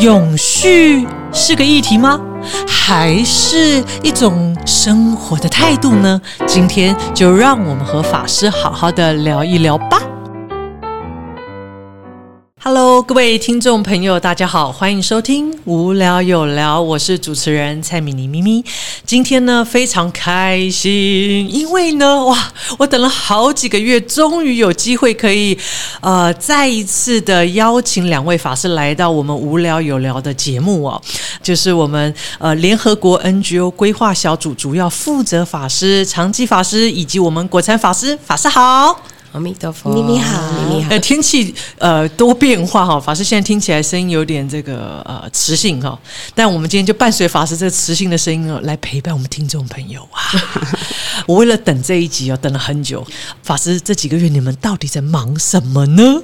永续是个议题吗？还是一种生活的态度呢？今天就让我们和法师好好的聊一聊吧。各位听众朋友，大家好，欢迎收听《无聊有聊》，我是主持人蔡米妮咪咪。今天呢，非常开心，因为呢，哇，我等了好几个月，终于有机会可以呃再一次的邀请两位法师来到我们《无聊有聊》的节目哦，就是我们呃联合国 NGO 规划小组主要负责法师长基法师以及我们国产法师，法师好。阿弥陀佛，咪咪好，咪咪好呃，。天气呃多变化哈，法师现在听起来声音有点这个呃磁性哈，但我们今天就伴随法师这个磁性的声音哦，来陪伴我们听众朋友啊。我为了等这一集哦，等了很久。法师这几个月你们到底在忙什么呢？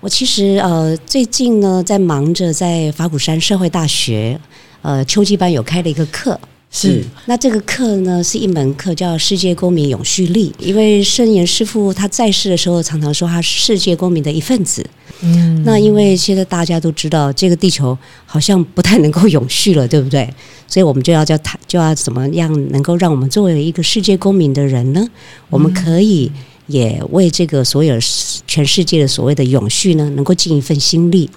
我其实呃最近呢在忙着在法鼓山社会大学呃秋季班有开了一个课。是那这个课呢是一门课叫世界公民永续力，因为圣严师傅他在世的时候常常说他是世界公民的一份子。嗯，那因为现在大家都知道这个地球好像不太能够永续了，对不对？所以我们就要叫他就要怎么样能够让我们作为一个世界公民的人呢？我们可以也为这个所有全世界的所谓的永续呢，能够尽一份心力。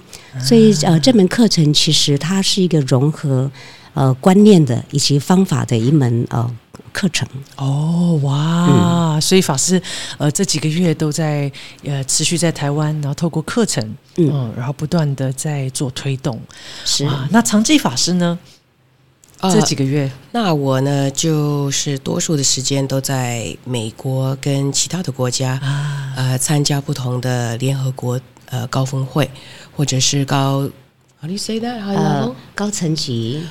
所以呃，这门课程其实它是一个融合呃观念的以及方法的一门呃课程。哦哇，所以法师呃这几个月都在呃持续在台湾，然后透过课程嗯嗯然后不断的在做推动。是啊，那长记法师呢？呃这几个月那我呢，就是多数的时间都在美国跟其他的国家，啊，呃，参加不同的联合国呃高峰会，或者是高，How do you say that？呃高层级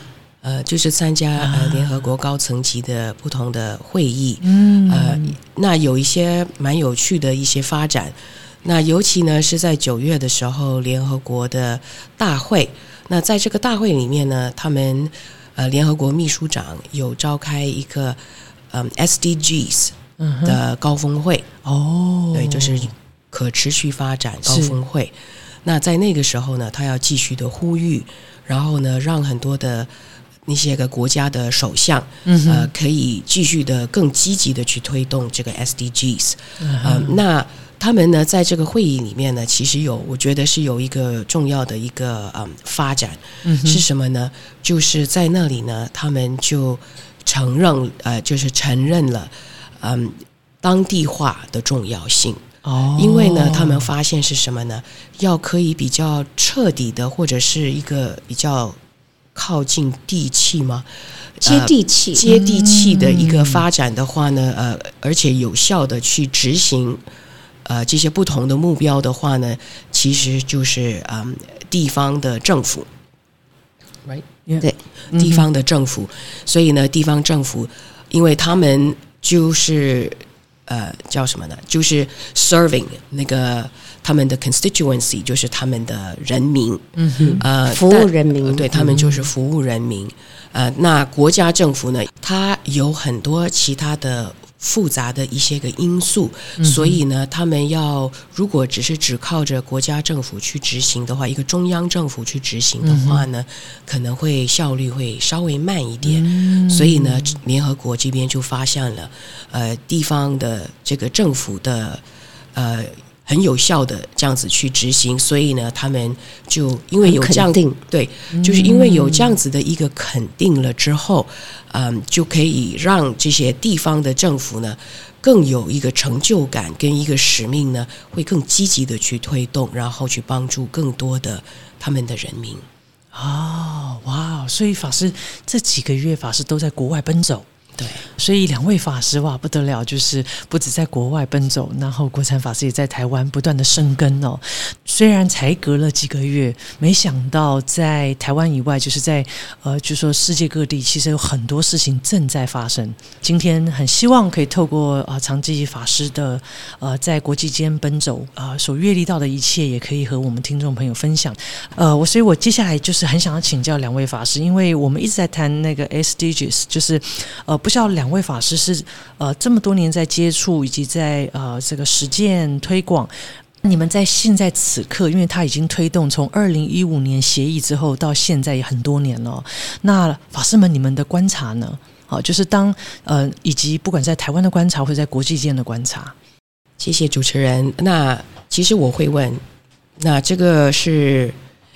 呃，就是参加呃联合国高层级的不同的会议，嗯。呃，那有一些蛮有趣的一些发展。那尤其呢是在九月的时候，联合国的大会。那在这个大会里面呢，他们呃联合国秘书长有召开一个嗯 SDGs 的高峰会，哦，对，就是可持续发展高峰会。那在那个时候呢，他要继续的呼吁，然后呢，让很多的那些个国家的首相，嗯呃，可以继续的更积极的去推动这个 SDGs。嗯呃，那他们呢，在这个会议里面呢，其实有，我觉得是有一个重要的一个嗯发展，嗯是什么呢？就是在那里呢，他们就承认，呃，就是承认了，嗯，当地化的重要性。哦，因为呢，他们发现是什么呢？要可以比较彻底的，或者是一个比较靠近地气吗？接地气，接地气的一个发展的话呢，呃，而且有效的去执行呃这些不同的目标的话呢，其实就是嗯地方的政府，right？对嗯地方的政府，所以呢，地方政府，因为他们就是呃叫什么呢？就是 serving 那个他们的 constituency，就是他们的人民，嗯哼，呃，服务人民对他们就是服务人民。呃，那国家政府呢，它有很多其他的复杂的一些个因素，所以呢，他们要如果只是只靠着国家政府去执行的话，一个中央政府去执行的话呢，可能会效率会稍微慢一点。所以呢，联合国这边就发现了，呃，地方的这个政府的呃很有效的这样子去执行，所以呢，他们就因为有这样肯定对，就是因为有这样子的一个肯定了之后，嗯，就可以让这些地方的政府呢。更有一个成就感跟一个使命呢，会更积极的去推动，然后去帮助更多的他们的人民。哦，哇，所以法师这几个月法师都在国外奔走。对，所以两位法师哇不得了，就是不止在国外奔走，然后国产法师也在台湾不断的生根哦。虽然才隔了几个月，没想到在台湾以外，就是在呃，就说世界各地，其实有很多事情正在发生。今天很希望可以透过啊、呃、长记法师的呃在国际间奔走啊、所阅历到的一切，也可以和我们听众朋友分享。呃，我所以，我接下来就是很想要请教两位法师，因为我们一直在谈那个 SDGs，就是呃。不知道两位法师是呃这么多年在接触以及在呃这个实践推广，你们在现在此刻，因为它已经推动从二零一五年协议之后到现在也很多年了。那法师们，你们的观察呢？好，就是当呃，以及不管在台湾的观察，或者在国际间的观察。谢谢主持人。那其实我会问，那这个是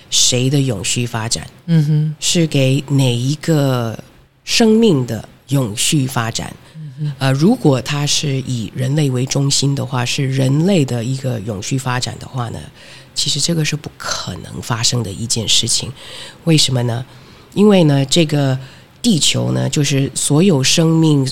谁的永续发展？嗯哼，是给哪一个生命的永续发展？呃，如果它是以人类为中心的话，是人类的一个永续发展的话呢，其实这个是不可能发生的一件事情。为什么呢？因为呢，这个地球呢，就是所有生命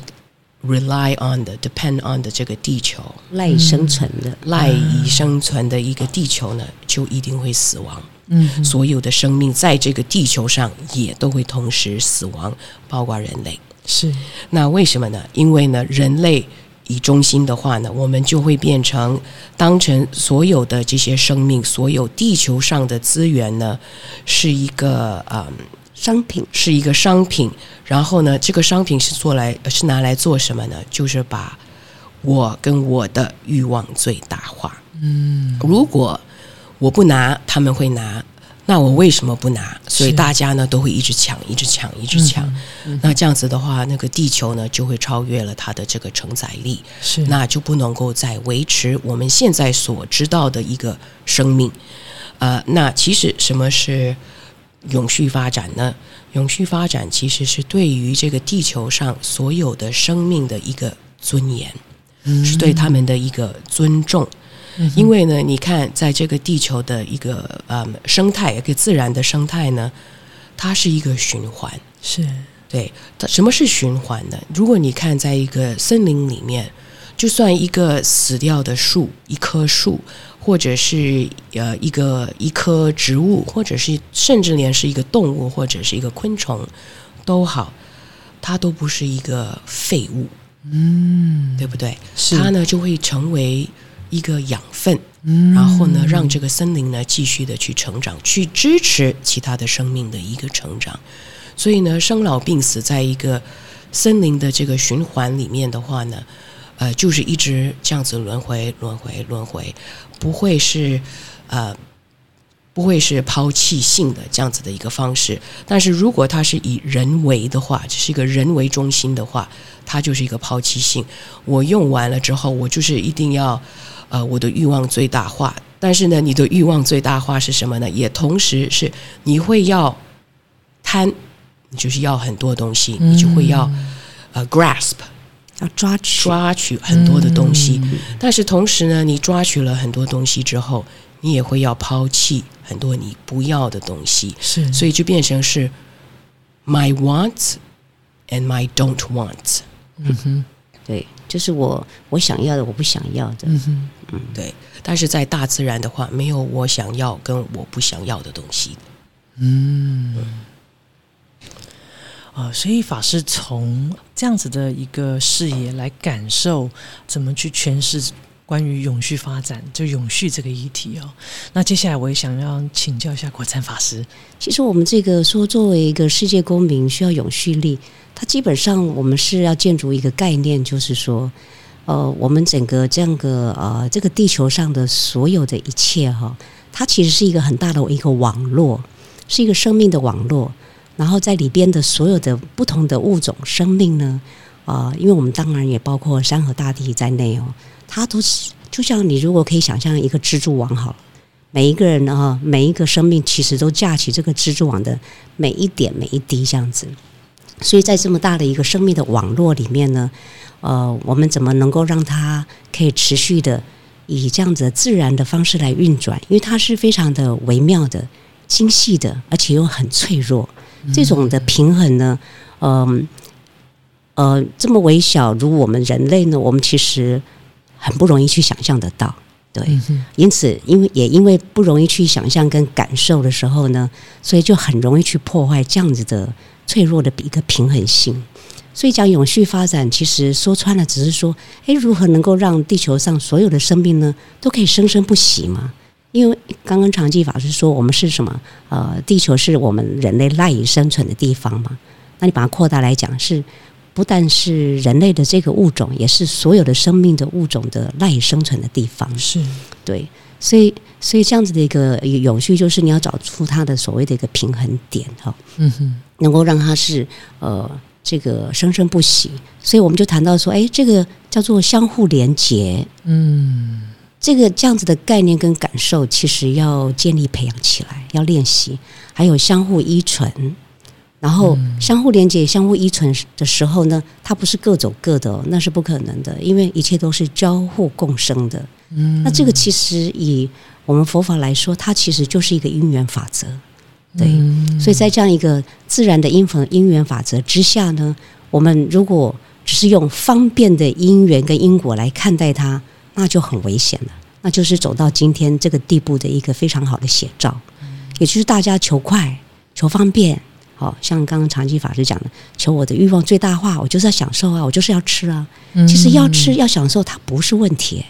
rely on 的、depend on 的这个地球，赖以生存的，赖以生存的一个地球呢，就一定会死亡。嗯，所有的生命在这个地球上也都会同时死亡，包括人类。是，那为什么呢？因为呢，人类以中心的话呢，我们就会变成当成所有的这些生命，所有地球上的资源呢，是一个嗯商品，是一个商品。然后呢，这个商品是做来是拿来做什么呢？就是把我跟我的欲望最大化。嗯，如果我不拿，他们会拿。那我为什么不拿？所以大家呢都会一直抢，一直抢，一直抢。那这样子的话，那个地球呢就会超越了它的这个承载力，是那就不能够再维持我们现在所知道的一个生命。呃，那其实什么是永续发展呢？永续发展其实是对于这个地球上所有的生命的一个尊严，是对他们的一个尊重。因为呢，你看，在这个地球的一个呃生态，一个自然的生态呢，它是一个循环。是对，它什么是循环呢？如果你看，在一个森林里面，就算一个死掉的树，一棵树，或者是呃一个一棵植物，或者是甚至连是一个动物，或者是一个昆虫，都好，它都不是一个废物，嗯，对不对？是它呢就会成为一个养分，嗯然后呢，让这个森林呢继续的去成长，去支持其他的生命的一个成长。所以呢，生老病死在一个森林的这个循环里面的话呢，呃，就是一直这样子轮回、轮回、轮回，不会是呃。不会是抛弃性的这样子的一个方式，但是如果它是以人为的话，只是一个人为中心的话，它就是一个抛弃性。我用完了之后，我就是一定要，呃，我的欲望最大化。但是呢，你的欲望最大化是什么呢？也同时是你会要贪，你就是要很多东西，你就会要呃 grasp 要抓取，抓取很多的东西。但是同时呢，你抓取了很多东西之后，你也会要抛弃很多你不要的东西。是，所以就变成是 my wants and my don't want。嗯哼，对，就是我我想要的，我不想要的，嗯嗯，对，但是在大自然的话，没有我想要跟我不想要的东西。嗯，呃，所以法师从这样子的一个视野来感受，怎么去诠释关于永续发展，就永续这个议题哦。那接下来我也想要请教一下国禅法师，其实我们这个说，作为一个世界公民，需要永续力。它基本上我们是要建筑一个概念，就是说，呃，我们整个这样个呃这个地球上的所有的一切哈，它其实是一个很大的一个网络，是一个生命的网络。然后在里边的所有的不同的物种生命呢，啊、因为我们当然也包括山河大地在内哦，它都是就像你如果可以想象一个蜘蛛网好了。每一个人啊，每一个生命其实都架起这个蜘蛛网的每一点每一滴这样子。所以在这么大的一个生命的网络里面呢，呃，我们怎么能够让它可以持续的以这样子自然的方式来运转？因为它是非常的微妙的、精细的，而且又很脆弱。这种的平衡呢，嗯呃这么微小，如我们人类呢，我们其实很不容易去想象得到。对，嗯，因此，因为也因为不容易去想象跟感受的时候呢，所以就很容易去破坏这样子的脆弱的一个平衡性。所以讲永续发展，其实说穿了，只是说，诶，如何能够让地球上所有的生命呢，都可以生生不息嘛？因为刚刚长记法师说，我们是什么？呃，地球是我们人类赖以生存的地方嘛？那你把它扩大来讲，是不但是人类的这个物种，也是所有的生命的物种的赖以生存的地方。是，对，所以所以这样子的一个永续，就是你要找出它的所谓的一个平衡点哈，嗯哼，能够让它是呃这个生生不息。所以我们就谈到说，哎，这个叫做相互连结，嗯这个这样子的概念跟感受，其实要建立培养起来，要练习，还有相互依存。然后相互连接、相互依存的时候呢，它不是各走各的、哦，那是不可能的，因为一切都是交互共生的。嗯，那这个其实以我们佛法来说，它其实就是一个因缘法则。对，嗯所以在这样一个自然的因缘因缘法则之下呢，我们如果只是用方便的因缘跟因果来看待它，那就很危险了。那就是走到今天这个地步的一个非常好的写照，也就是大家求快、求方便。好、像刚刚长期法师讲的，求我的欲望最大化，我就是要享受啊，我就是要吃啊。其实要吃要享受，它不是问题，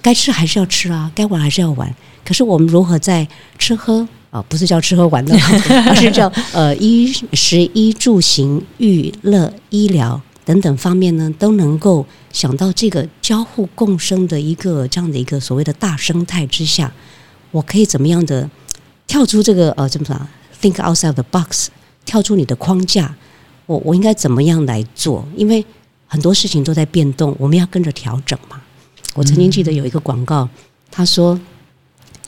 该吃还是要吃啊，该玩还是要玩。可是我们如何在吃喝啊，不是叫吃喝玩乐，而是叫呃衣食衣住行娱乐医疗等等方面呢，都能够想到这个交互共生的一个这样的一个所谓的大生态之下，我可以怎么样的跳出这个呃怎么讲？Think outside the box，跳出你的框架，我我应该怎么样来做？因为很多事情都在变动，我们要跟着调整嘛。我曾经记得有一个广告，他说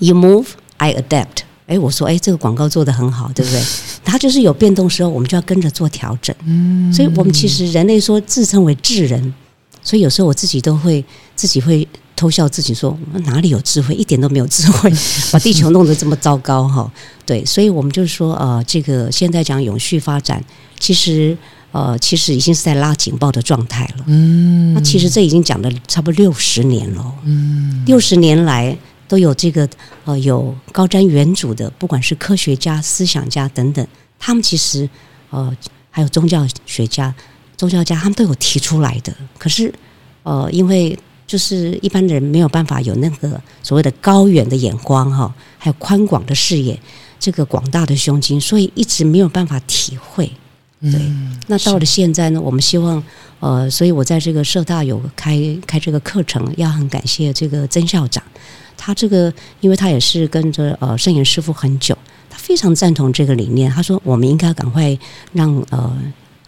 “You move, I adapt”。哎，我说，哎，这个广告做得很好，对不对？它就是有变动时候，我们就要跟着做调整。嗯，所以我们其实人类说自称为智人，所以有时候我自己都会自己会偷笑自己说哪里有智慧，一点都没有智慧，把地球弄得这么糟糕哈。对，所以我们就是说，呃，这个现在讲永续发展，其实呃，其实已经是在拉警报的状态了。嗯，那其实这已经讲了差不多六十年了。嗯，六十年来都有这个呃有高瞻远瞩的，不管是科学家、思想家等等，他们其实呃还有宗教学家、宗教家，他们都有提出来的。可是呃，因为就是一般人没有办法有那个所谓的高远的眼光哈，还有宽广的视野，这个广大的胸襟，所以一直没有办法体会。对，那到了现在呢，我们希望呃，所以我在这个社大有开开这个课程，要很感谢这个曾校长，他这个因为他也是跟着呃圣严师傅很久，他非常赞同这个理念，他说我们应该赶快让呃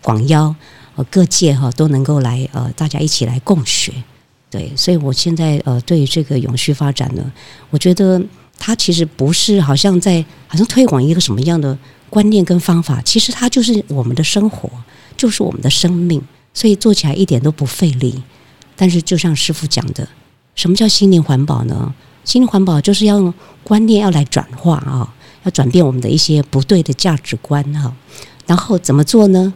广邀呃各界哈、都能够来呃大家一起来共学。对，所以我现在呃对于这个永续发展呢，我觉得它其实不是好像在好像推广一个什么样的观念跟方法，其实它就是我们的生活，就是我们的生命，所以做起来一点都不费力。但是就像师傅讲的，什么叫心灵环保呢？心灵环保就是要用观念要来转化啊，要转变我们的一些不对的价值观哈。然后怎么做呢？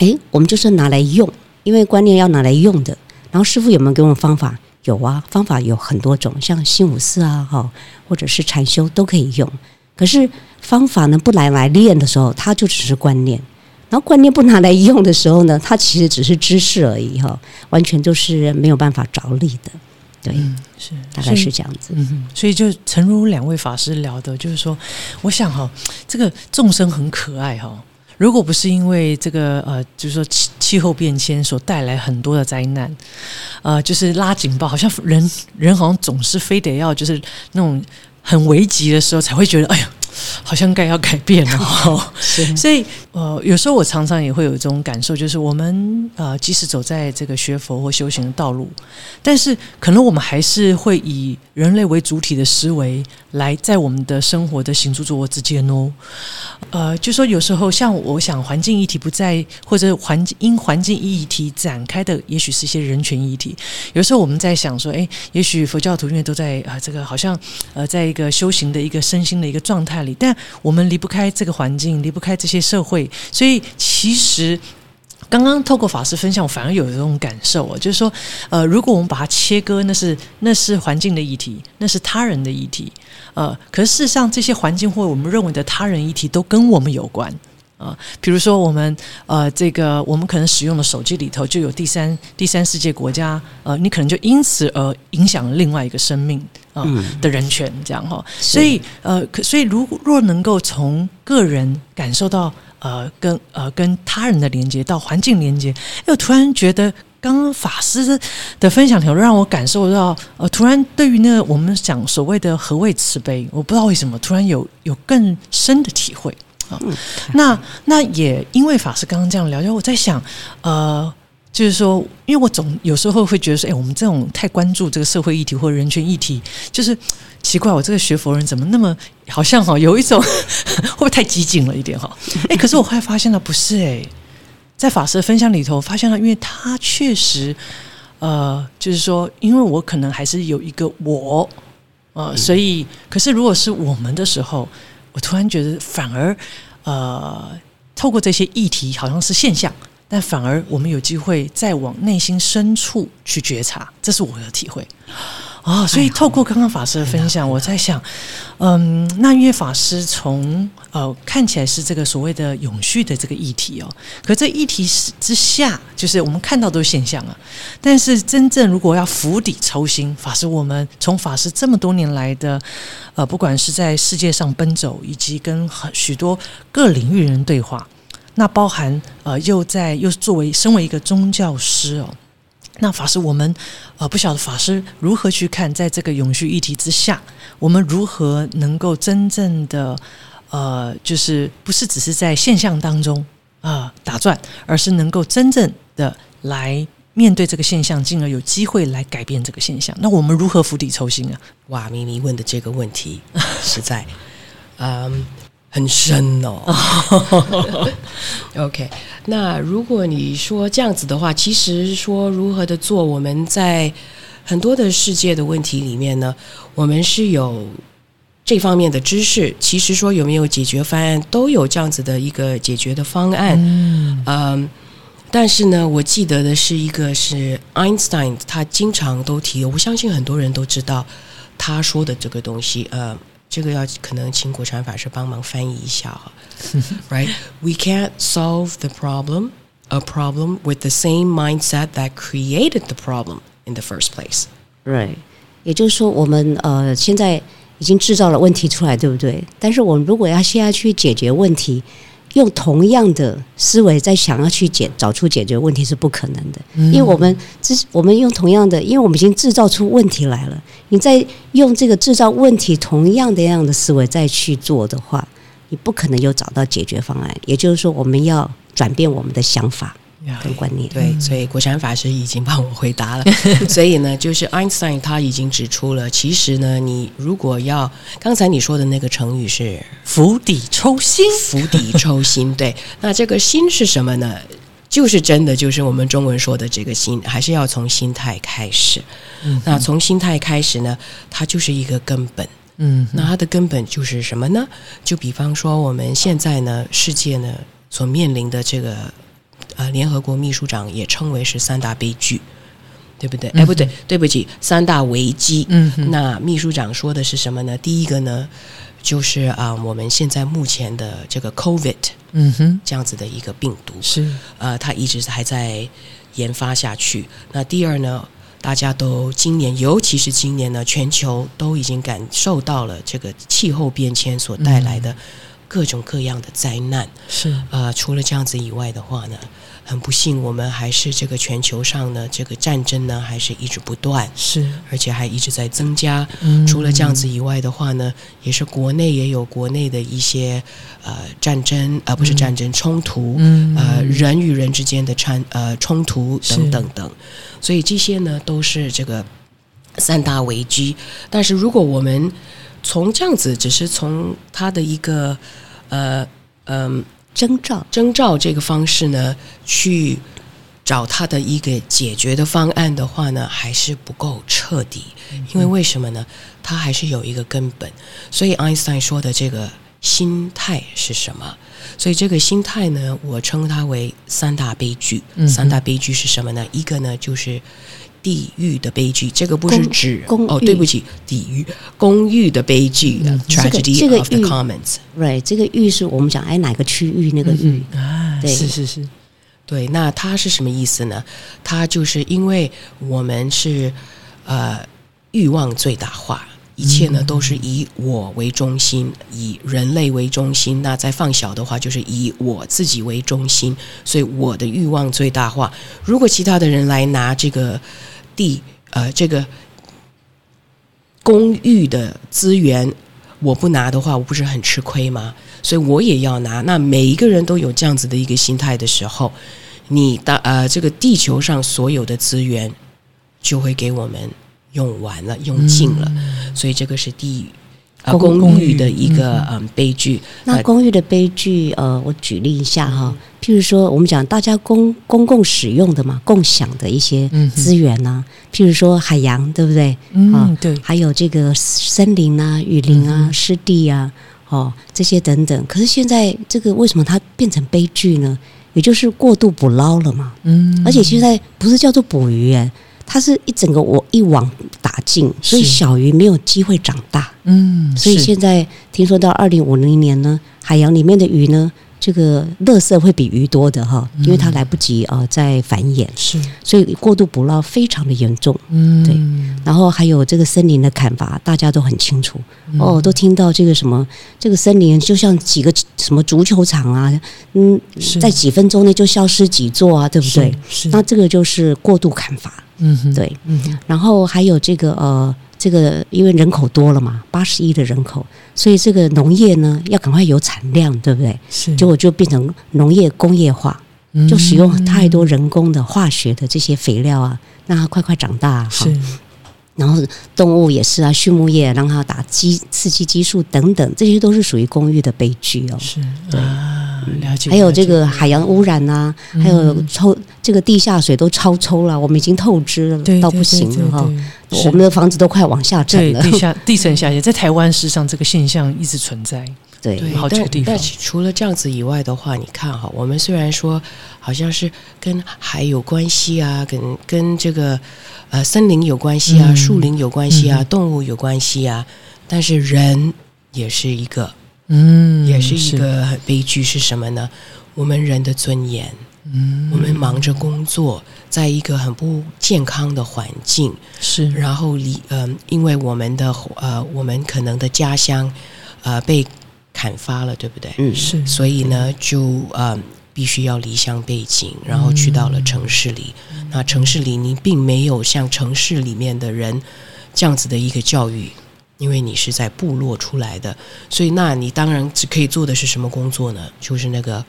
诶，我们就是拿来用，因为观念要拿来用的。然后师傅有没有给我们方法？有啊，方法有很多种，像新五四啊，哈，或者是禅修都可以用。可是方法呢，不拿来练的时候，它就只是观念；然后观念不拿来用的时候呢，它其实只是知识而已，哈，完全就是没有办法着力的。对，是大概是这样子。嗯哼，所以就诚如两位法师聊的，就是说，我想哈、这个众生很可爱哈、如果不是因为这个呃，就是说气气候变迁所带来很多的灾难，呃，就是拉警报，好像人人好像总是非得要就是那种很危急的时候才会觉得，哎呀，好像该要改变了、哦。所以呃，有时候我常常也会有一种感受，就是我们呃，即使走在这个学佛或修行的道路，但是可能我们还是会以人类为主体的思维来在我们的生活的行住坐卧之间哦。呃，就说有时候像我想环境议题不在，或者环境因环境议题展开的，也许是一些人权议题。有时候我们在想说，哎，也许佛教徒因为都在啊、这个好像呃，在一个修行的一个身心的一个状态里，但我们离不开这个环境，离不开这些社会，所以其实。刚刚透过法师分享，我反而有这种感受哦，就是说，呃，如果我们把它切割，那是那是环境的议题，那是他人的议题，呃，可是事实上，这些环境或我们认为的他人议题都跟我们有关。啊，比如说我们呃，这个我们可能使用的手机里头就有第三第三世界国家，呃，你可能就因此而影响了另外一个生命啊、的人权，这样哈、所以呃，可所以如若能够从个人感受到呃跟呃跟他人的连接到环境连接，又，突然觉得刚刚法师的分享条让我感受到，呃，突然对于那个我们讲所谓的何谓慈悲，我不知道为什么突然有有更深的体会啊。那那也因为法师刚刚这样聊，就我在想，呃，就是说，因为我总有时候会觉得说，哎，我们这种太关注这个社会议题或人权议题，就是奇怪，我这个学佛人怎么那么好像哈，有一种 会不会太激进了一点哈？哎，可是我后来发现了，不是哎。在法师的分享里头，发现了，因为他确实，呃，就是说，因为我可能还是有一个我，呃，所以，可是如果是我们的时候，我突然觉得，反而，呃，透过这些议题，好像是现象，但反而我们有机会再往内心深处去觉察，这是我的体会。啊，所以透过刚刚法师的分享，我在想，嗯，那因为法师从呃看起来是这个所谓的永续的这个议题哦，可这议题之下，就是我们看到都是现象啊。但是真正如果要釜底抽薪，法师我们从法师这么多年来的呃，不管是在世界上奔走，以及跟很许多各领域人对话，那包含呃又在又作为身为一个宗教师哦。那法师，我们呃不晓得法师如何去看，在这个永续议题之下，我们如何能够真正的呃，就是不是只是在现象当中啊打转，而是能够真正的来面对这个现象，进而有机会来改变这个现象。那我们如何釜底抽薪啊？哇，咪咪问的这个问题 实在，嗯。很深哦。OK，那如果你说这样子的话，其实说如何的做，我们在很多的世界的问题里面呢，我们是有这方面的知识。其实说有没有解决方案，都有这样子的一个解决的方案。嗯，但是呢，我记得的是一个是 Einstein，他经常都提，我相信很多人都知道他说的这个东西。呃。这个要可能请国产法师帮忙翻译一下哈，Right? We can't solve the problem, a problem with the same mindset that created the problem in the first place. Right. 也就是说，我们呃现在已经制造了问题出来，对不对？但是我们如果要现在去解决问题，用同样的思维在想要去解找出解决问题是不可能的，因为我们之我们用同样的，因为我们已经制造出问题来了。你再用这个制造问题同样的样的思维再去做的话，你不可能有找到解决方案。也就是说，我们要转变我们的想法。跟观念对，所以国产法师已经帮我回答了。所以呢，就是 Einstein 他已经指出了，其实呢，你如果要刚才你说的那个成语是“釜底抽薪”，釜底抽薪。对，那这个“薪”是什么呢？就是真的，就是我们中文说的这个“心”，还是要从心态开始。嗯，那从心态开始呢，它就是一个根本。嗯，那它的根本就是什么呢？就比方说，我们现在呢，世界呢所面临的这个。呃，联合国秘书长也称为是三大悲剧，对不对？哎，不对，对不起，三大危机。嗯，那秘书长说的是什么呢？第一个呢，就是啊，我们现在目前的这个 COVID，嗯哼，这样子的一个病毒是呃，它一直还在研发下去。那第二呢，大家都今年，尤其是今年呢，全球都已经感受到了这个气候变迁所带来的各种各样的灾难。是呃，除了这样子以外的话呢？很不幸，我们还是这个全球上呢，这个战争呢，还是一直不断，是，而且还一直在增加。除了这样子以外的话呢，也是国内也有国内的一些呃战争，而不是战争冲突，呃人与人之间的战呃冲突等等等。所以这些呢，都是这个三大危机。但是如果我们从这样子，只是从他的一个呃嗯。征兆，征兆这个方式呢，去找他的一个解决的方案的话呢，还是不够彻底。因为为什么呢？他还是有一个根本。所以爱因斯坦说的这个心态是什么？所以这个心态呢，我称它为三大悲剧。三大悲剧是什么呢？一个呢就是。地狱的悲剧，这个不是指哦，对不起，地狱公寓的悲剧，tragedy of the commons，right？这个狱是我们讲哎哪个区域那个狱啊？对，是是是，对。那它是什么意思呢？它就是因为我们是呃欲望最大化，一切呢都是以我为中心，以人类为中心。那再放小的话，就是以我自己为中心，所以我的欲望最大化。如果其他的人来拿这个地，呃，这个公寓的资源，我不拿的话，我不是很吃亏吗？所以我也要拿。那每一个人都有这样子的一个心态的时候，你的呃，这个地球上所有的资源就会给我们。用完了，用尽了，所以这个是第啊公寓的一个嗯悲剧。那公寓的悲剧，呃，我举例一下哈，譬如说我们讲大家公公共使用的嘛，共享的一些资源呐，譬如说海洋，对不对？嗯，对。还有这个森林啊、雨林啊、湿地啊，哦，这些等等。可是现在这个为什么它变成悲剧呢？也就是过度捕捞了嘛。嗯。而且现在不是叫做捕鱼哎。它是一整个我一网打尽，所以小鱼没有机会长大。嗯，所以现在听说到二零五零年呢，海洋里面的鱼呢。这个垃圾会比鱼多的哈，因为它来不及呃再繁衍，是，所以过度捕捞非常的严重，嗯，对。然后还有这个森林的砍伐，大家都很清楚。哦，都听到这个什么，这个森林就像几个什么足球场啊，嗯，在几分钟内就消失几座啊，对不对？是，那这个就是过度砍伐，嗯，对，嗯，然后还有这个呃。这个因为人口多了嘛，八十亿的人口，所以这个农业呢要赶快有产量，对不对？是，结果就变成农业工业化，就使用太多人工的化学的这些肥料啊，让它快快长大。是，然后动物也是啊，畜牧业让它打激刺激激素等等，这些都是属于公寓的悲剧哦。是，对。了解，还有这个海洋污染呐，还有抽这个地下水都超抽了，我们已经透支了，到不行了哈。我们的房子都快往下沉了，地下 地层下陷，在台湾事实上这个现象一直存在。对，好几个地方。除了这样子以外的话，你看哈，我们虽然说好像是跟海有关系啊，跟跟这个呃森林有关系啊，树林有关系啊，动物有关系啊，但是人也是一个。嗯，也是一个悲剧是什么呢？我们人的尊严，嗯，我们忙着工作，在一个很不健康的环境，是，然后离，嗯，因为我们的呃，我们可能的家乡，呃，被砍伐了，对不对？嗯，是，所以呢，就呃，必须要离乡背井，然后去到了城市里。那城市里，你并没有像城市里面的人这样子的一个教育。因为你是在部落出来的，所以那你当然只可以做的是什么工作呢？就是那个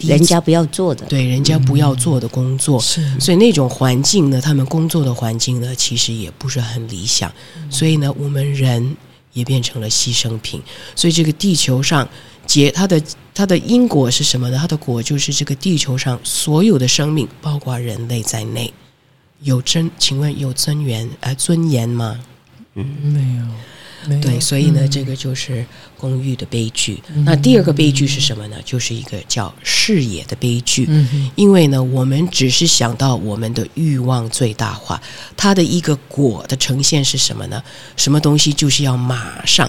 人家不要做的，对，人家不要做的工作。是，所以那种环境呢，他们工作的环境呢，其实也不是很理想。所以呢，我们人也变成了牺牲品。所以这个地球上结它的它的因果是什么呢？它的果就是这个地球上所有的生命，包括人类在内，有真，请问有尊严呃尊严吗？嗯，没有。对，所以呢，这个就是公寓的悲剧。那第二个悲剧是什么呢？就是一个叫视野的悲剧。嗯因为呢，我们只是想到我们的欲望最大化，它的一个果的呈现是什么呢？什么东西就是要马上，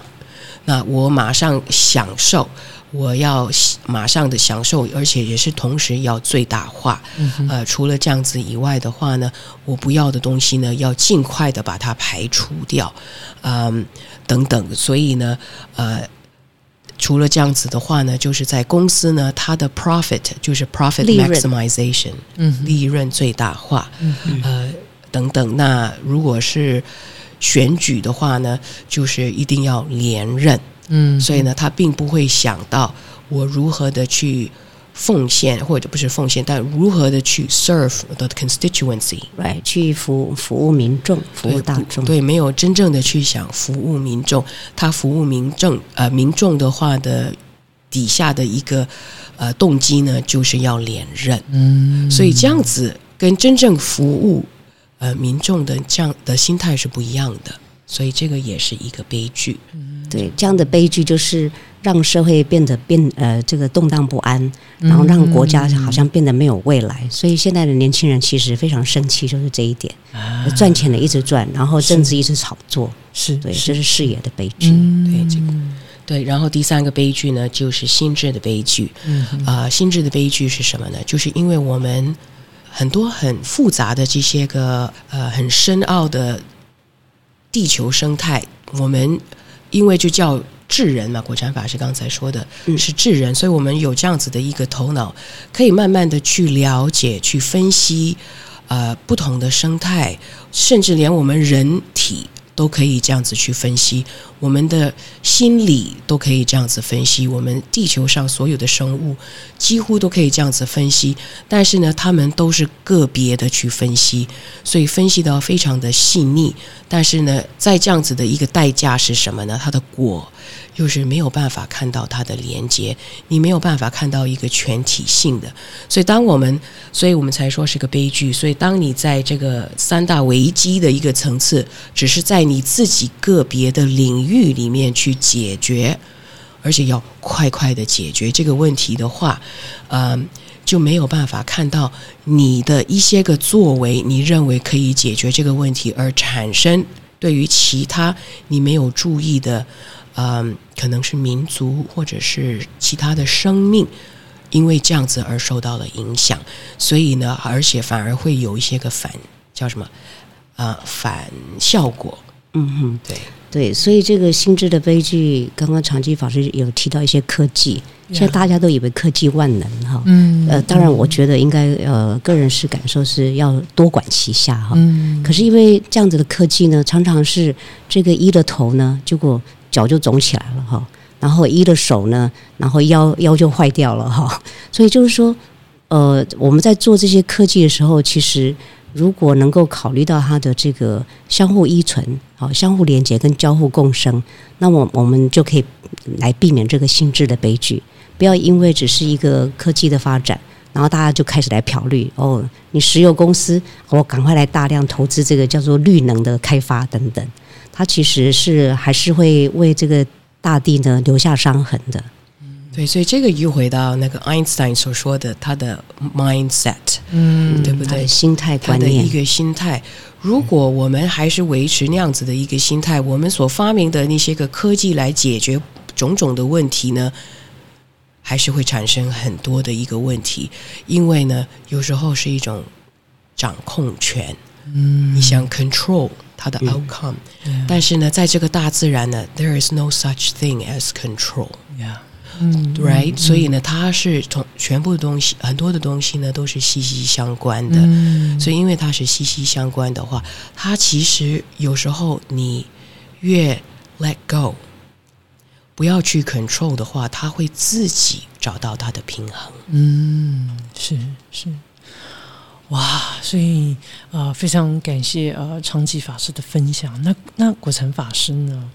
那我马上享受。我要马上的享受，而且也是同时要最大化。呃，除了这样子以外的话呢，我不要的东西呢，要尽快的把它排除掉，嗯，等等。所以呢，呃，除了这样子的话呢，就是在公司呢，它的 profit 就是 profit maximization，嗯，利润最大化，呃，等等。那如果是选举的话呢，就是一定要连任。嗯，所以呢，他并不会想到我如何的去奉献，或者不是奉献，但如何的去 serve the constituency，right，去服服务民众，服务大众，对，没有真正的去想服务民众。他服务民众，呃，民众的话的底下的一个呃动机呢，就是要连任。嗯，所以这样子跟真正服务呃民众的这样的心态是不一样的。所以这个也是一个悲剧，对这样的悲剧就是让社会变得变呃这个动荡不安，然后让国家好像变得没有未来。所以现在的年轻人其实非常生气，就是这一点，赚钱的一直赚，然后政治一直炒作，是对，这是视野的悲剧。对这个对，然后第三个悲剧呢，就是心智的悲剧。嗯啊，心智的悲剧是什么呢？就是因为我们很多很复杂的这些个呃很深奥的。地球生态我们因为就叫智人嘛，国产法是刚才说的嗯。是智人，所以我们有这样子的一个头脑，可以慢慢的去了解、去分析，呃，不同的生态，甚至连我们人体都可以这样子去分析，我们的心理都可以这样子分析，我们地球上所有的生物几乎都可以这样子分析，但是呢，他们都是个别的去分析，所以分析到非常的细腻。但是呢，在这样子的一个代价是什么呢？它的果又是没有办法看到它的连接，你没有办法看到一个全体性的。所以，当我们，所以我们才说是个悲剧。所以，当你在这个三大危机的一个层次，只是在你自己个别的领域域里面去解决，而且要快快的解决这个问题的话，嗯、就没有办法看到你的一些个作为，你认为可以解决这个问题，而产生对于其他你没有注意的，嗯、可能是民族或者是其他的生命。因为这样子而受到了影响，所以呢，而且反而会有一些个反叫什么啊、反效果，嗯哼，对，对，所以这个心智的悲剧，刚刚长期法师有提到一些科技，现在大家都以为科技万能哈。嗯呃，当然，我觉得应该呃，个人是感受是要多管齐下哈。嗯可是因为这样子的科技呢，常常是这个医的头呢，结果脚就肿起来了哈，然后医的手呢，然后腰腰就坏掉了哈。所以就是说，呃，我们在做这些科技的时候，其实如果能够考虑到它的这个相互依存、好相互连接跟交互共生，那么我们就可以来避免这个心智的悲剧。不要因为只是一个科技的发展，然后大家就开始来考虑哦，你石油公司，我赶快来大量投资这个叫做绿能的开发等等，它其实是还是会为这个大地呢留下伤痕的。对，所以这个又回到那个 Einstein 所说的他的 mindset，嗯对不对？心态他观念，的一个心态。如果我们还是维持那样子的一个心态，我们所发明的那些个科技来解决种种的问题呢，还是会产生很多的一个问题。因为呢，有时候是一种掌控权，嗯你想 control 它的嗯 outcome，、但是呢，在这个大自然呢，there is no such thing as control。Yeah 嗯 right，、所以呢，它是从全部的东西，很多的东西呢都是息息相关的。嗯所以，因为它是息息相关的话，它其实有时候你越 let go，不要去 control 的话，它会自己找到它的平衡。嗯，是是，哇，所以呃，非常感谢呃长吉法师的分享。那那果成法师呢，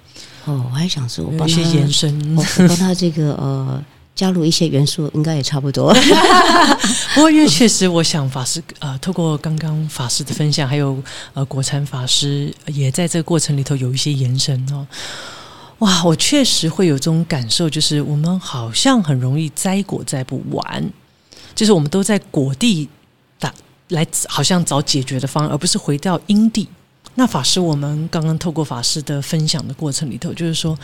哦，我还想说，帮他延伸帮他这个呃加入一些元素，应该也差不多。不过，因为确实，我想法师呃，透过刚刚法师的分享，还有呃国产法师也在这个过程里头有一些延伸哦。哇，我确实会有这种感受，就是我们好像很容易摘果摘不完，就是我们都在果地打来，好像找解决的方案，而不是回到因地。那法师，我们刚刚透过法师的分享的过程里头，就是说，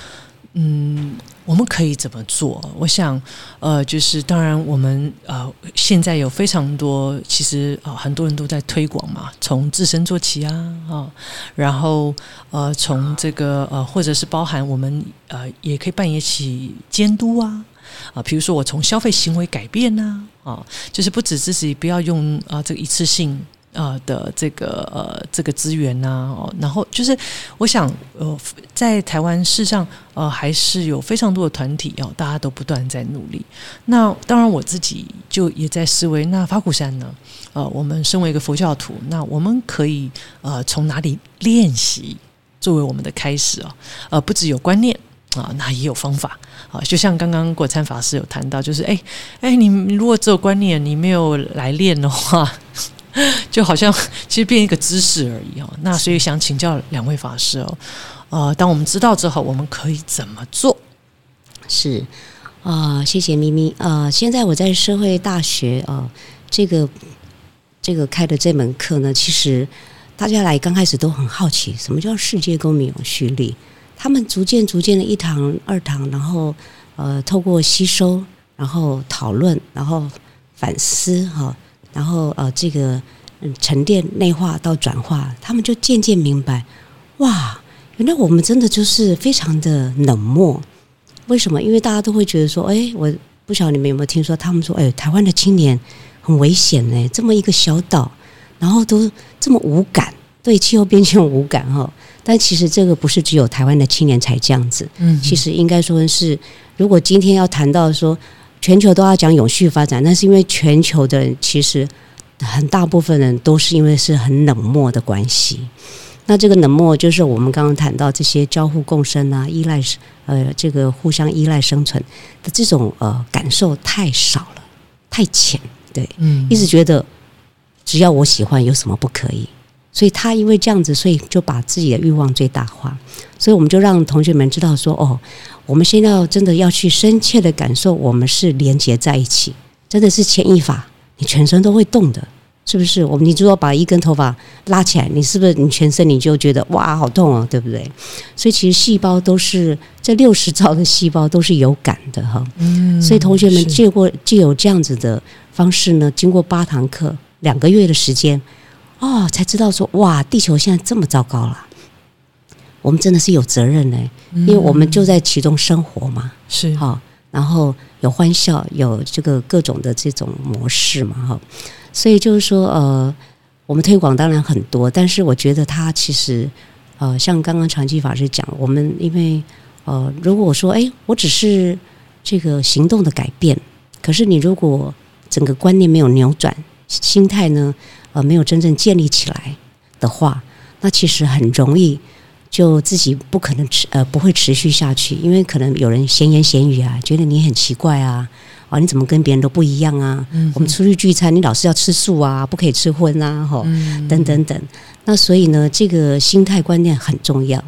嗯，我们可以怎么做？我想，呃，就是当然，我们呃现在有非常多，其实啊、很多人都在推广嘛，从自身做起啊，啊、然后呃，从这个呃，或者是包含我们呃，也可以扮演起监督啊。啊，比如说我从消费行为改变呐、啊，就是不止自己不要用啊这个一次性啊的这个呃这个资源呐、哦，然后就是我想呃在台湾事实上呃还是有非常多的团体哦，大家都不断在努力。那当然我自己就也在思维，那法鼓山呢？呃，我们身为一个佛教徒，那我们可以呃从哪里练习作为我们的开始啊？呃，不只有观念。啊，那也有方法啊，就像刚刚果参法师有谈到，就是哎哎，你如果只有观念，你没有来练的话，就好像 其实变一个知识而已哦。那所以想请教两位法师哦，呃，当我们知道之后，我们可以怎么做？是啊、谢谢咪咪呃、现在我在社会大学啊、这个这个开的这门课呢，其实大家来刚开始都很好奇，什么叫世界公民永续力？他们逐渐逐渐的一堂二堂，然后呃，透过吸收，然后讨论，然后反思哈、然后呃，这个嗯沉淀内化到转化，他们就渐渐明白，哇，原来我们真的就是非常的冷漠。为什么？因为大家都会觉得说，哎，我不晓得你们有没有听说，他们说，哎，台湾的青年很危险呢，这么一个小岛，然后都这么无感，对气候变迁无感哈。但其实这个不是只有台湾的青年才这样子，嗯，其实应该说是，如果今天要谈到说全球都要讲永续发展，那是因为全球的人其实很大部分人都是因为是很冷漠的关系。那这个冷漠就是我们刚刚谈到这些交互共生啊，依赖呃这个互相依赖生存的这种呃感受太少了，太浅，对，嗯，一直觉得只要我喜欢有什么不可以。所以他因为这样子，所以就把自己的欲望最大化。所以我们就让同学们知道说：哦，我们现在要真的要去深切的感受，我们是连接在一起，真的是牵一发，你全身都会动的，是不是？我们你如果把一根头发拉起来，你是不是你全身你就觉得哇，好痛啊，对不对？所以其实细胞都是这六十兆的细胞都是有感的哈。嗯。所以同学们借过借有这样子的方式呢，经过八堂课两个月的时间。哦，才知道说哇，地球现在这么糟糕了，我们真的是有责任呢，因为我们就在其中生活嘛，是哈，然后有欢笑，有这个各种的这种模式嘛，哈，所以就是说，呃，我们推广当然很多，但是我觉得它其实，呃，像刚刚长期法师讲，我们因为呃，如果说哎，我只是这个行动的改变，可是你如果整个观念没有扭转，心态呢？呃，没有真正建立起来的话，那其实很容易就自己不可能持呃不会持续下去，因为可能有人闲言闲语啊，觉得你很奇怪啊，啊你怎么跟别人都不一样啊？我们出去聚餐，你老是要吃素啊，不可以吃荤啊，哈，等等等。那所以呢，这个心态观念很重要。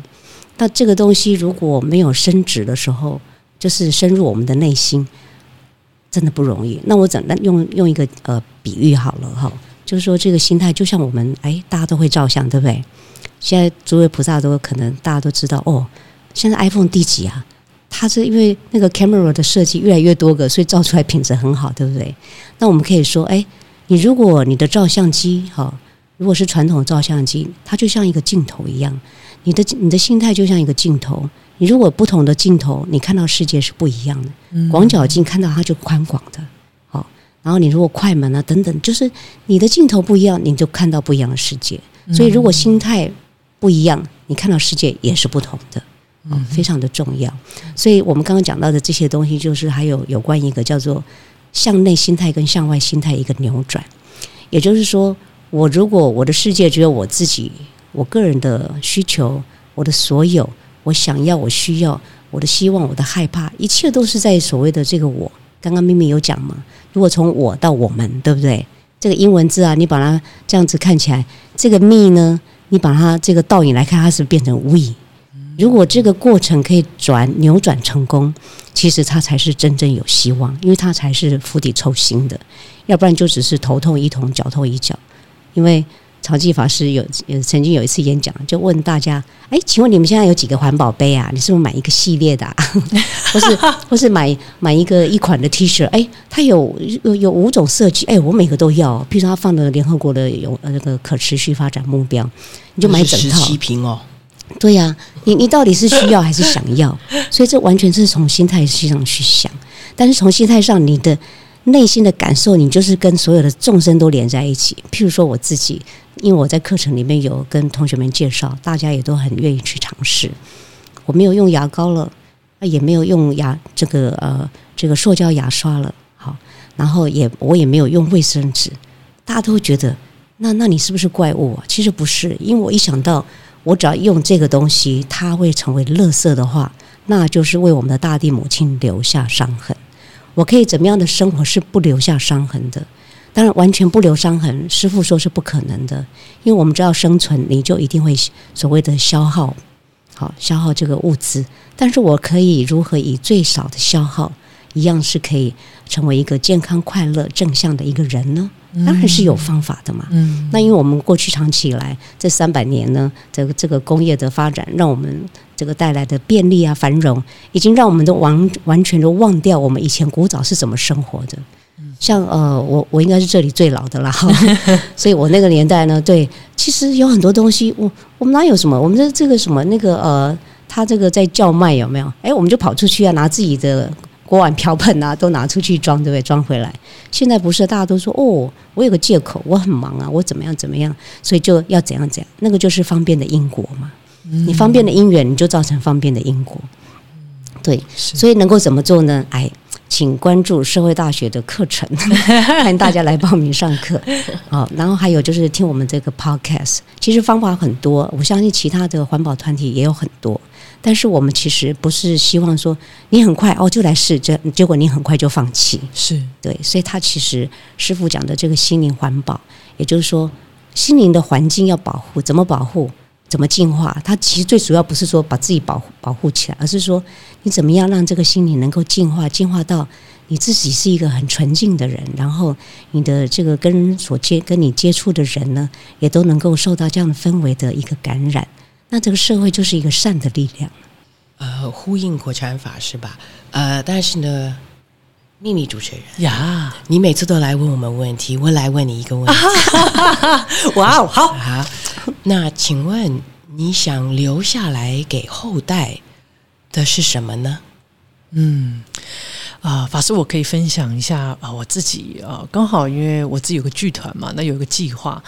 那这个东西如果没有升值的时候，就是深入我们的内心，真的不容易。那我怎那用用一个呃比喻好了哈。就是说，这个心态就像我们哎，大家都会照相，对不对？现在诸位菩萨都可能大家都知道哦。现在 iPhone 第几啊？它是因为那个 camera 的设计越来越多个，所以照出来品质很好，对不对？那我们可以说，哎，你如果你的照相机哈，如果是传统照相机，它就像一个镜头一样，你的你的心态就像一个镜头。你如果不同的镜头，你看到世界是不一样的。广角镜看到它就宽广的。好然后你如果快门啊等等，就是你的镜头不一样，你就看到不一样的世界。所以如果心态不一样，你看到世界也是不同的，嗯，非常的重要。所以我们刚刚讲到的这些东西，就是还有有关一个叫做向内心态跟向外心态一个扭转。也就是说，我如果我的世界只有我自己，我个人的需求，我的所有，我想要，我需要，我的希望，我的害怕，一切都是在所谓的这个我。刚刚咪咪有讲嘛？如果从我到我们，对不对？这个英文字啊，你把它这样子看起来，这个 me 呢，你把它这个倒影来看，它是变成 we。如果这个过程可以转扭转成功，其实它才是真正有希望，因为它才是釜底抽薪的。要不然就只是头痛医头，脚痛医脚，因为。曹继法师有有曾经有一次演讲，就问大家：哎，请问你们现在有几个环保杯啊？你是不是买一个系列的，或是或是买买一个一款的 T 恤？哎，它有有有五种设计，哎，我每个都要。譬如说，它放的联合国的有呃那个可持续发展目标，你就买整套。七瓶哦。对呀，你你到底是需要还是想要？所以这完全是从心态上去想，但是从心态上，你的。内心的感受，你就是跟所有的众生都连在一起。譬如说我自己，因为我在课程里面有跟同学们介绍，大家也都很愿意去尝试。我没有用牙膏了，也没有用牙这个呃这个塑胶牙刷了，好，然后也我也没有用卫生纸。大家都会觉得，那那你是不是怪物？啊？其实不是，因为我一想到我只要用这个东西，它会成为垃圾的话，那就是为我们的大地母亲留下伤痕。我可以怎么样的生活是不留下伤痕的？当然，完全不留伤痕，师傅说是不可能的，因为我们知道生存，你就一定会所谓的消耗，好消耗这个物资。但是我可以如何以最少的消耗，一样是可以成为一个健康、快乐、正向的一个人呢？当然是有方法的嘛。嗯，那因为我们过去长期以来这三百年呢，这个这个工业的发展，让我们。这个带来的便利啊、繁荣，已经让我们都完完全都忘掉我们以前古早是怎么生活的。像呃，我我应该是这里最老的啦，所以我那个年代呢，对，其实有很多东西，我我们哪有什么，我们这这个什么那个呃，他这个在叫卖有没有？哎，我们就跑出去啊，拿自己的锅碗瓢盆啊，都拿出去装，对不对？装回来。现在不是，大家都说哦，我有个借口，我很忙啊，我怎么样怎么样，所以就要怎样怎样，那个就是方便的因果嘛。你方便的因缘，你就造成方便的因果。对，所以能够怎么做呢？哎。请关注社会大学的课程，欢迎大家来报名上课。好，然后还有就是听我们这个 podcast，其实方法很多，我相信其他的环保团体也有很多。但是我们其实不是希望说你很快哦就来试，这结果你很快就放弃。是对，所以他其实师傅讲的这个心灵环保，也就是说心灵的环境要保护，怎么保护？怎么进化？它其实最主要不是说把自己保护保护起来，而是说你怎么样让这个心灵能够进化，进化到你自己是一个很纯净的人，然后你的这个跟所接跟你接触的人呢，也都能够受到这样的氛围的一个感染。那这个社会就是一个善的力量。呃，呼应国产法是吧？呃，但是呢，秘密主持人呀，你每次都来问我们问题，我来问你一个问题。哇哦，好好。那请问你想留下来给后代的是什么呢？嗯。啊，法师，我可以分享一下啊，我自己啊，刚好因为我自己有个剧团嘛，那有一个计划，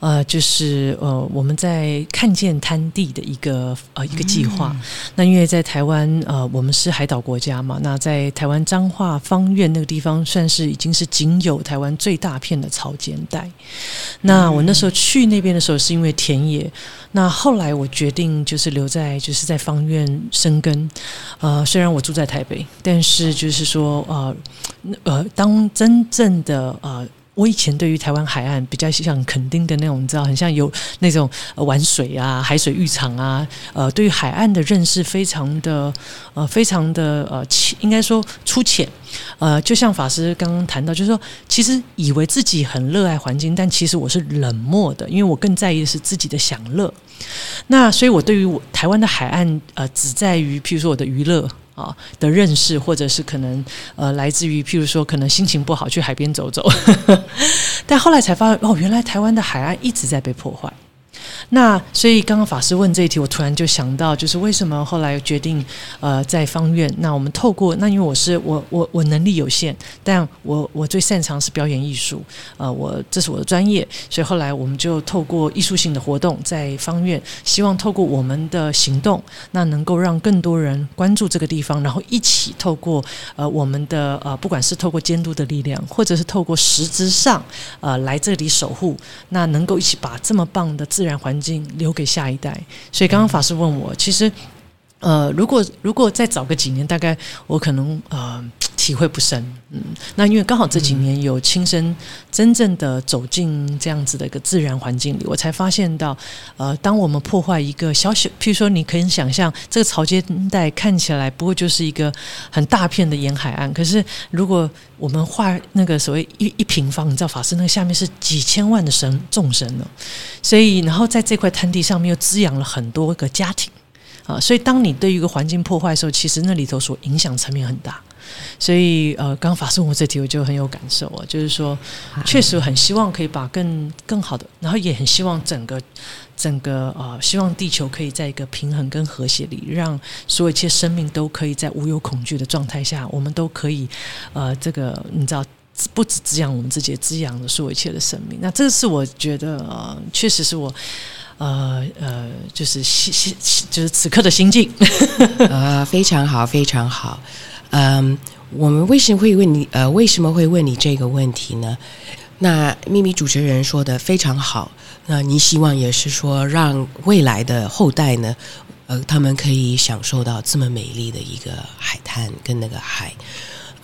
呃，就是呃，我们在看见滩地的一个呃一个计划。那因为在台湾呃，我们是海岛国家嘛，那在台湾彰化方院那个地方，算是已经是仅有台湾最大片的草间带。那我那时候去那边的时候，是因为田野。那后来我决定就是留在就是在方院生根。呃，虽然我住在台北，但是就是说。说呃呃，当真正的呃，我以前对于台湾海岸比较像垦丁的那种，你知道，很像有那种玩水啊、海水浴场啊，呃，对于海岸的认识非常的呃，非常的呃浅，应该说粗浅。呃，就像法师刚刚谈到，就是说，其实以为自己很热爱环境，但其实我是冷漠的，因为我更在意的是自己的享乐。那所以，我对于我台湾的海岸，呃，只在于譬如说我的娱乐。啊的认识，或者是可能呃来自于，譬如说可能心情不好去海边走走，但后来才发现哦，原来台湾的海岸一直在被破坏。那所以刚刚法师问这一题，我突然就想到，就是为什么后来决定呃在方院？那我们透过那因为我是我我我能力有限，但我我最擅长是表演艺术，呃，我这是我的专业，所以后来我们就透过艺术性的活动在方院，希望透过我们的行动，那能够让更多人关注这个地方，然后一起透过呃我们的呃不管是透过监督的力量，或者是透过实质上呃来这里守护，那能够一起把这么棒的自然环。境留给下一代，所以刚刚法师问我，其实，呃，如果如果再早个几年，大概我可能呃体会不深，嗯，那因为刚好这几年有亲身真正的走进这样子的一个自然环境里，我才发现到，呃，当我们破坏一个小小，譬如说，你可以想象这个潮间带看起来不过就是一个很大片的沿海岸，可是如果我们画那个所谓一一平方，你知道法师那个下面是几千万的生众生呢，所以然后在这块滩地上面又滋养了很多个家庭。啊，所以当你对于一个环境破坏的时候，其实那里头所影响层面很大。所以，呃，刚法师问我这题，我就很有感受啊，就是说，确实很希望可以把更更好的，然后也很希望整个整个呃，希望地球可以在一个平衡跟和谐里，让所有一切生命都可以在无有恐惧的状态下，我们都可以呃，这个你知道，不止滋养我们自己，滋养了所有一切的生命。那这个是我觉得，呃，确实是我呃呃，就是心心就是此刻的心境啊，非常好，非常好。嗯，我们为什么会问你？呃，为什么会问你这个问题呢？那秘密主持人说的非常好。那你希望也是说，让未来的后代呢，呃，他们可以享受到这么美丽的一个海滩跟那个海。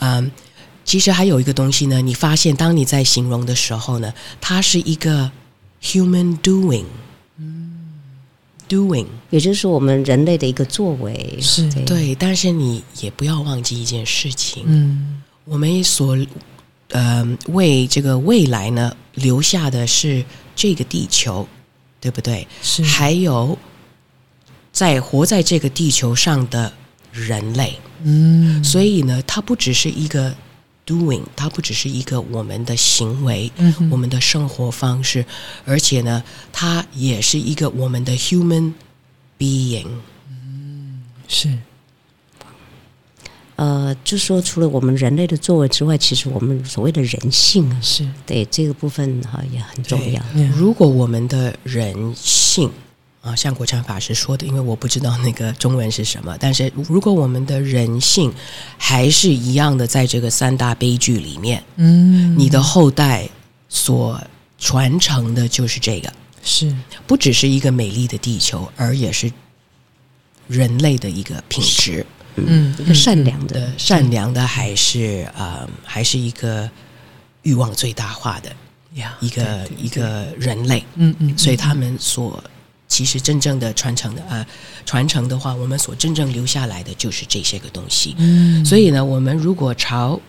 嗯，其实还有一个东西呢，你发现当你在形容的时候呢，它是一个 human doing。Doing，也就是，我们人类的一个作为。是对，但是你也不要忘记一件事情，嗯，我们所呃为这个未来呢留下的是这个地球，对不对？是，还有在活在这个地球上的人类，嗯，所以呢，它不只是一个 doing，它不只是一个我们的行为，嗯我们的生活方式，而且呢，它也是一个我们的 human being。是呃，就说除了我们人类的作为之外，其实我们所谓的人性啊，是，对这个部分哈、也很重要。嗯如果我们的人性啊，像国产法师说的，因为我不知道那个中文是什么，但是如果我们的人性还是一样的在这个三大悲剧里面，嗯，你的后代所传承的就是这个，是不只是一个美丽的地球，而也是人类的一个品质嗯一个善良的，的善良的，还是呃，还是一个欲望最大化的呀，一个对对一个人类。嗯嗯，所以他们所其实真正的传承的呃传承的话，我们所真正留下来的就是这些个东西。嗯，所以呢，我们如果朝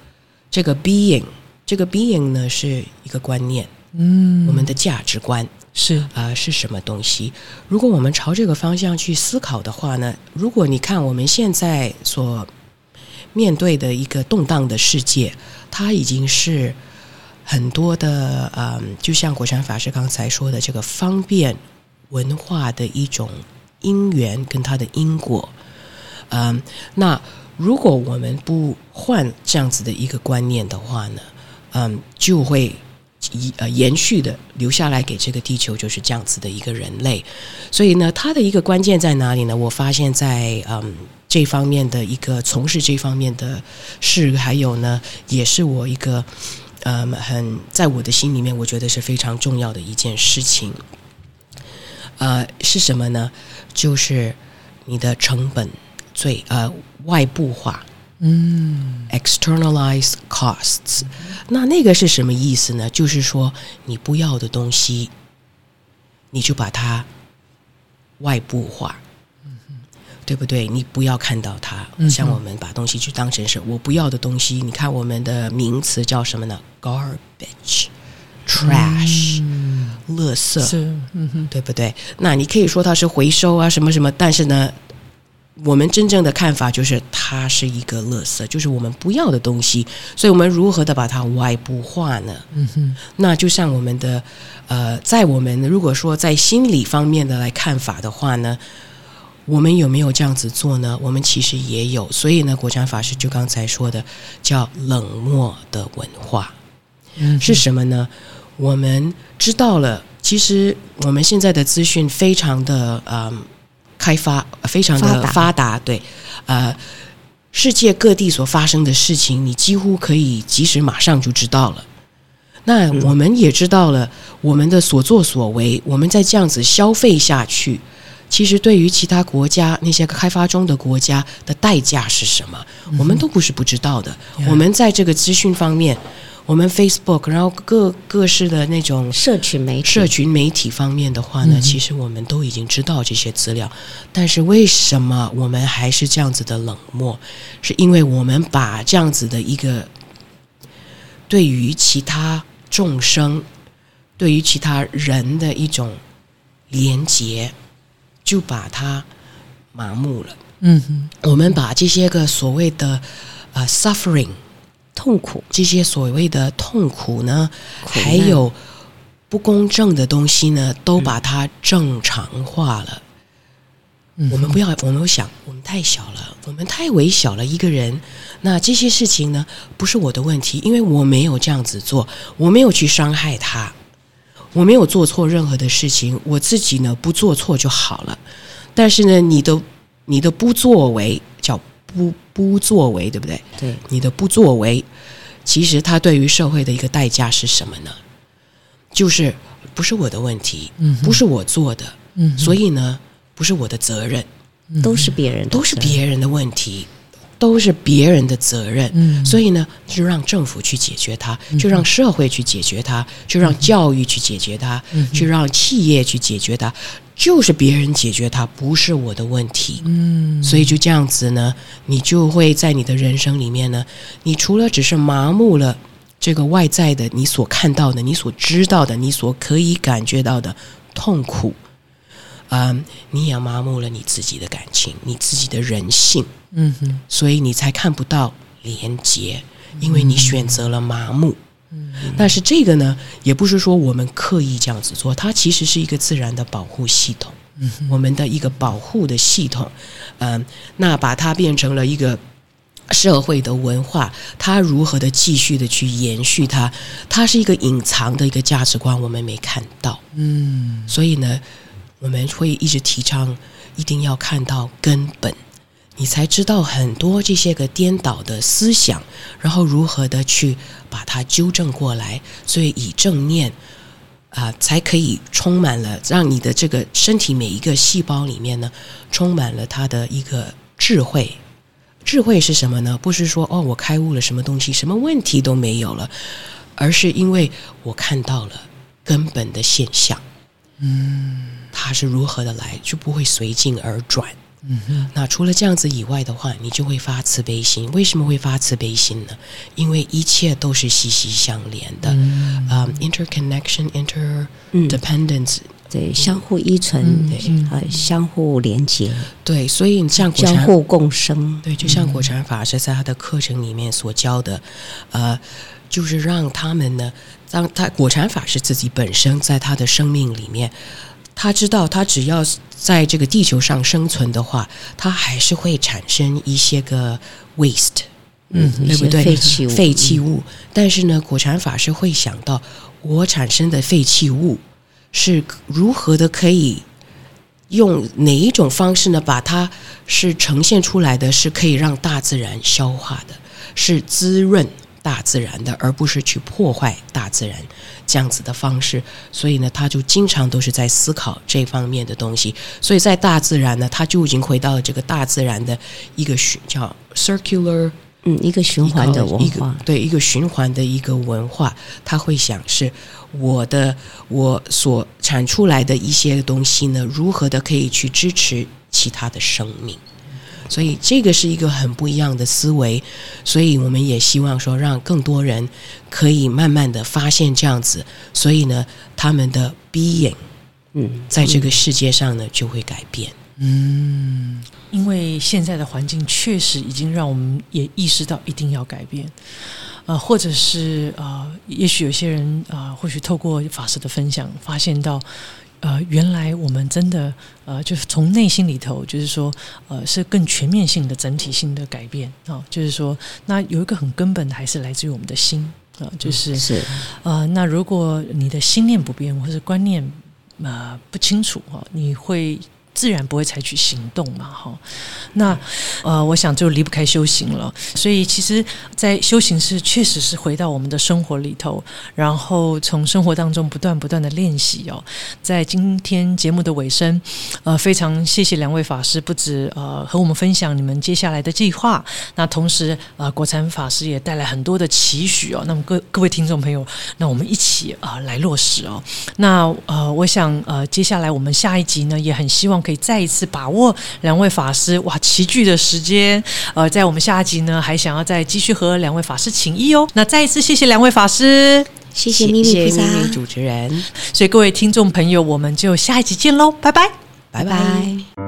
这个 being，这个 being 呢是一个观念，嗯，我们的价值观是啊、呃是什么东西？如果我们朝这个方向去思考的话呢，如果你看我们现在所面对的一个动荡的世界，它已经是很多的，嗯，就像国禅法师刚才说的，这个方便文化的一种因缘跟它的因果，嗯，那如果我们不换这样子的一个观念的话呢，嗯，就会一呃延续的留下来给这个地球就是这样子的一个人类，所以呢，它的一个关键在哪里呢？我发现在嗯这方面的一个从事这方面的事，还有呢，也是我一个嗯很在我的心里面，我觉得是非常重要的一件事情。呃，是什么呢？就是你的成本最呃外部化，嗯 externalize costs。那那个是什么意思呢？就是说你不要的东西，你就把它外部化。对不对？你不要看到它，像我们把东西就当成是我不要的东西。你看我们的名词叫什么呢？garbage、trash、嗯垃圾，是嗯哼对不对？那你可以说它是回收啊，什么什么，但是呢，我们真正的看法就是它是一个垃圾，就是我们不要的东西。所以我们如何的把它外部化呢？嗯哼那就像我们的呃，在我们如果说在心理方面的来看法的话呢，我们有没有这样子做呢？我们其实也有。所以呢，国禅法师就刚才说的叫冷漠的文化。嗯是什么呢？我们知道了，其实我们现在的资讯非常的嗯开发，呃非常的发达发达，对，呃，世界各地所发生的事情，你几乎可以及时马上就知道了。那我们也知道了，我们的所作所为，我们在这样子消费下去，其实对于其他国家那些开发中的国家的代价是什么，我们都不是不知道的。我们在这个资讯方面，我们 Facebook，然后各各式的那种社群媒体，社群媒体方面的话呢，嗯其实我们都已经知道这些资料，但是为什么我们还是这样子的冷漠？是因为我们把这样子的一个对于其他众生、对于其他人的一种连结，就把它麻木了。嗯哼我们把这些个所谓的呃 suffering 痛苦，这些所谓的痛苦呢，苦还有不公正的东西呢，都把它正常化了。嗯我们不要，我们想，我们太小了，我们太微小了一个人。那这些事情呢，不是我的问题，因为我没有这样子做，我没有去伤害他，我没有做错任何的事情，我自己呢不做错就好了。但是呢，你的你的不作为叫不不作为，对不对？对，你的不作为，其实它对于社会的一个代价是什么呢？就是不是我的问题，嗯不是我做的，嗯所以呢，不是我的责任，都是别人都是别人的问题，都是别人的责任。嗯。所以呢，就让政府去解决它，就让社会去解决它，就让教育去解决它，嗯。哼就让企业去解决它，就是别人解决它，不是我的问题。嗯。所以就这样子呢，你就会在你的人生里面呢，你除了只是麻木了这个外在的你所看到的、你所知道的、你所可以感觉到的痛苦，嗯，你也麻木了你自己的感情、你自己的人性，嗯哼所以你才看不到连结，因为你选择了麻木。嗯但是这个呢，也不是说我们刻意这样子做，它其实是一个自然的保护系统，嗯我们的一个保护的系统。嗯，那把它变成了一个社会的文化，它如何的继续的去延续它？它是一个隐藏的一个价值观，我们没看到。嗯，所以呢，我们会一直提倡一定要看到根本。你才知道很多这些个颠倒的思想，然后如何的去把它纠正过来。所以以正念啊，才可以充满了让你的这个身体每一个细胞里面呢，充满了它的一个智慧。智慧是什么呢？不是说哦，我开悟了什么东西，什么问题都没有了，而是因为我看到了根本的现象。嗯，它是如何的来，就不会随境而转。嗯哼，那除了这样子以外的话，你就会发慈悲心。为什么会发慈悲心呢？因为一切都是息息相连的，啊，interconnection，interdependence，对，相互依存，对，呃，相互连接，对，所以像相互共生，对，就像果禅法师在他的课程里面所教的，呃，就是让他们呢，当他果禅法师自己本身在他的生命里面。他知道，他只要在这个地球上生存的话，他还是会产生一些个 waste，嗯，对不对？废弃物，废弃物。但是呢，果禅法师会想到，我产生的废弃物是如何的可以用哪一种方式呢？把它是呈现出来的是可以让大自然消化的，是滋润。大自然的，而不是去破坏大自然这样子的方式，所以呢，他就经常都是在思考这方面的东西。所以在大自然呢，他就已经回到了这个大自然的一个循叫 circular，嗯，一个循环的文化，对，一个循环的一个文化。他会想是我的我所产出来的一些东西呢，如何的可以去支持其他的生命。所以这个是一个很不一样的思维，所以我们也希望说，让更多人可以慢慢的发现这样子，所以呢，他们的 being，嗯，在这个世界上呢就会改变。嗯，因为现在的环境确实已经让我们也意识到一定要改变，呃，或者是呃，也许有些人啊，或许透过法师的分享，发现到。呃，原来我们真的呃，就是从内心里头，就是说，呃，是更全面性的、整体性的改变啊。就是说，那有一个很根本的，还是来自于我们的心啊。就是是呃，那如果你的心念不变，或者观念呃不清楚啊，你会。自然不会采取行动嘛，哈。那呃，我想就离不开修行了。所以其实，在修行是确实是回到我们的生活里头，然后从生活当中不断不断的练习哦。在今天节目的尾声，呃，非常谢谢两位法师，不止呃和我们分享你们接下来的计划，那同时呃，国禅法师也带来很多的期许哦。那么各各位听众朋友，那我们一起啊来落实哦。那呃，我想呃，接下来我们下一集呢，也很希望。可以再一次把握两位法师哇齐聚的时间，呃，在我们下一集呢，还想要再继续和两位法师请益哦。那再一次谢谢两位法师，谢谢咪咪菩萨主持人，所以各位听众朋友，我们就下一集见喽，拜拜，拜拜。